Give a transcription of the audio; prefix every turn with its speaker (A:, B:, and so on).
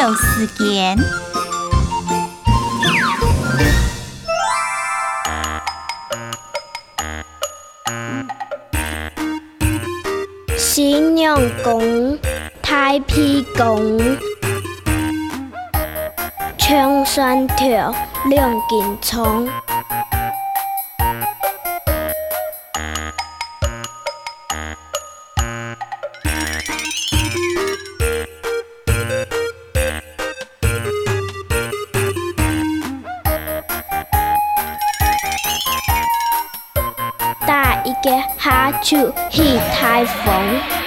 A: 有时间。
B: 新娘宫，太平宫，穿山条，两斤葱。一个哈欠，去台风。